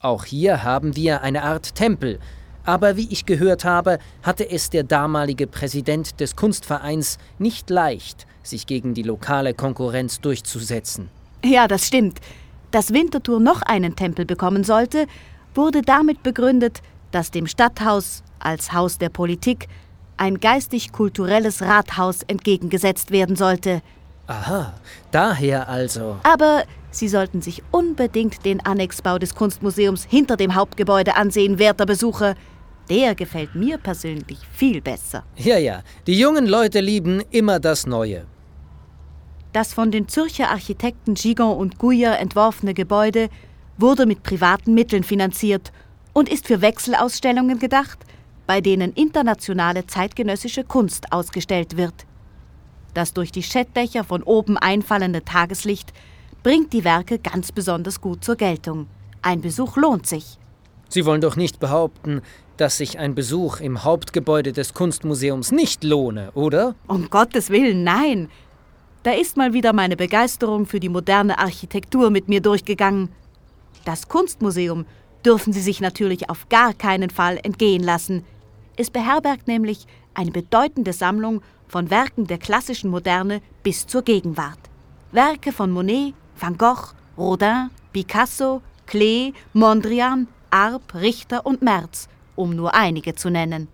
Auch hier haben wir eine Art Tempel, aber wie ich gehört habe, hatte es der damalige Präsident des Kunstvereins nicht leicht, sich gegen die lokale Konkurrenz durchzusetzen. Ja, das stimmt. Dass Winterthur noch einen Tempel bekommen sollte, wurde damit begründet, dass dem Stadthaus als Haus der Politik ein geistig-kulturelles Rathaus entgegengesetzt werden sollte. Aha, daher also. Aber Sie sollten sich unbedingt den Annexbau des Kunstmuseums hinter dem Hauptgebäude ansehen, werter Besucher. Der gefällt mir persönlich viel besser. Ja, ja, die jungen Leute lieben immer das Neue. Das von den Zürcher Architekten Gigon und Guyer entworfene Gebäude wurde mit privaten Mitteln finanziert und ist für Wechselausstellungen gedacht, bei denen internationale zeitgenössische Kunst ausgestellt wird. Das durch die Schettdächer von oben einfallende Tageslicht bringt die Werke ganz besonders gut zur Geltung. Ein Besuch lohnt sich. Sie wollen doch nicht behaupten, dass sich ein Besuch im Hauptgebäude des Kunstmuseums nicht lohne, oder? Um Gottes Willen, nein. Da ist mal wieder meine Begeisterung für die moderne Architektur mit mir durchgegangen. Das Kunstmuseum dürfen Sie sich natürlich auf gar keinen Fall entgehen lassen. Es beherbergt nämlich eine bedeutende Sammlung von Werken der klassischen Moderne bis zur Gegenwart. Werke von Monet, Van Gogh, Rodin, Picasso, Klee, Mondrian, Arp, Richter und Merz, um nur einige zu nennen.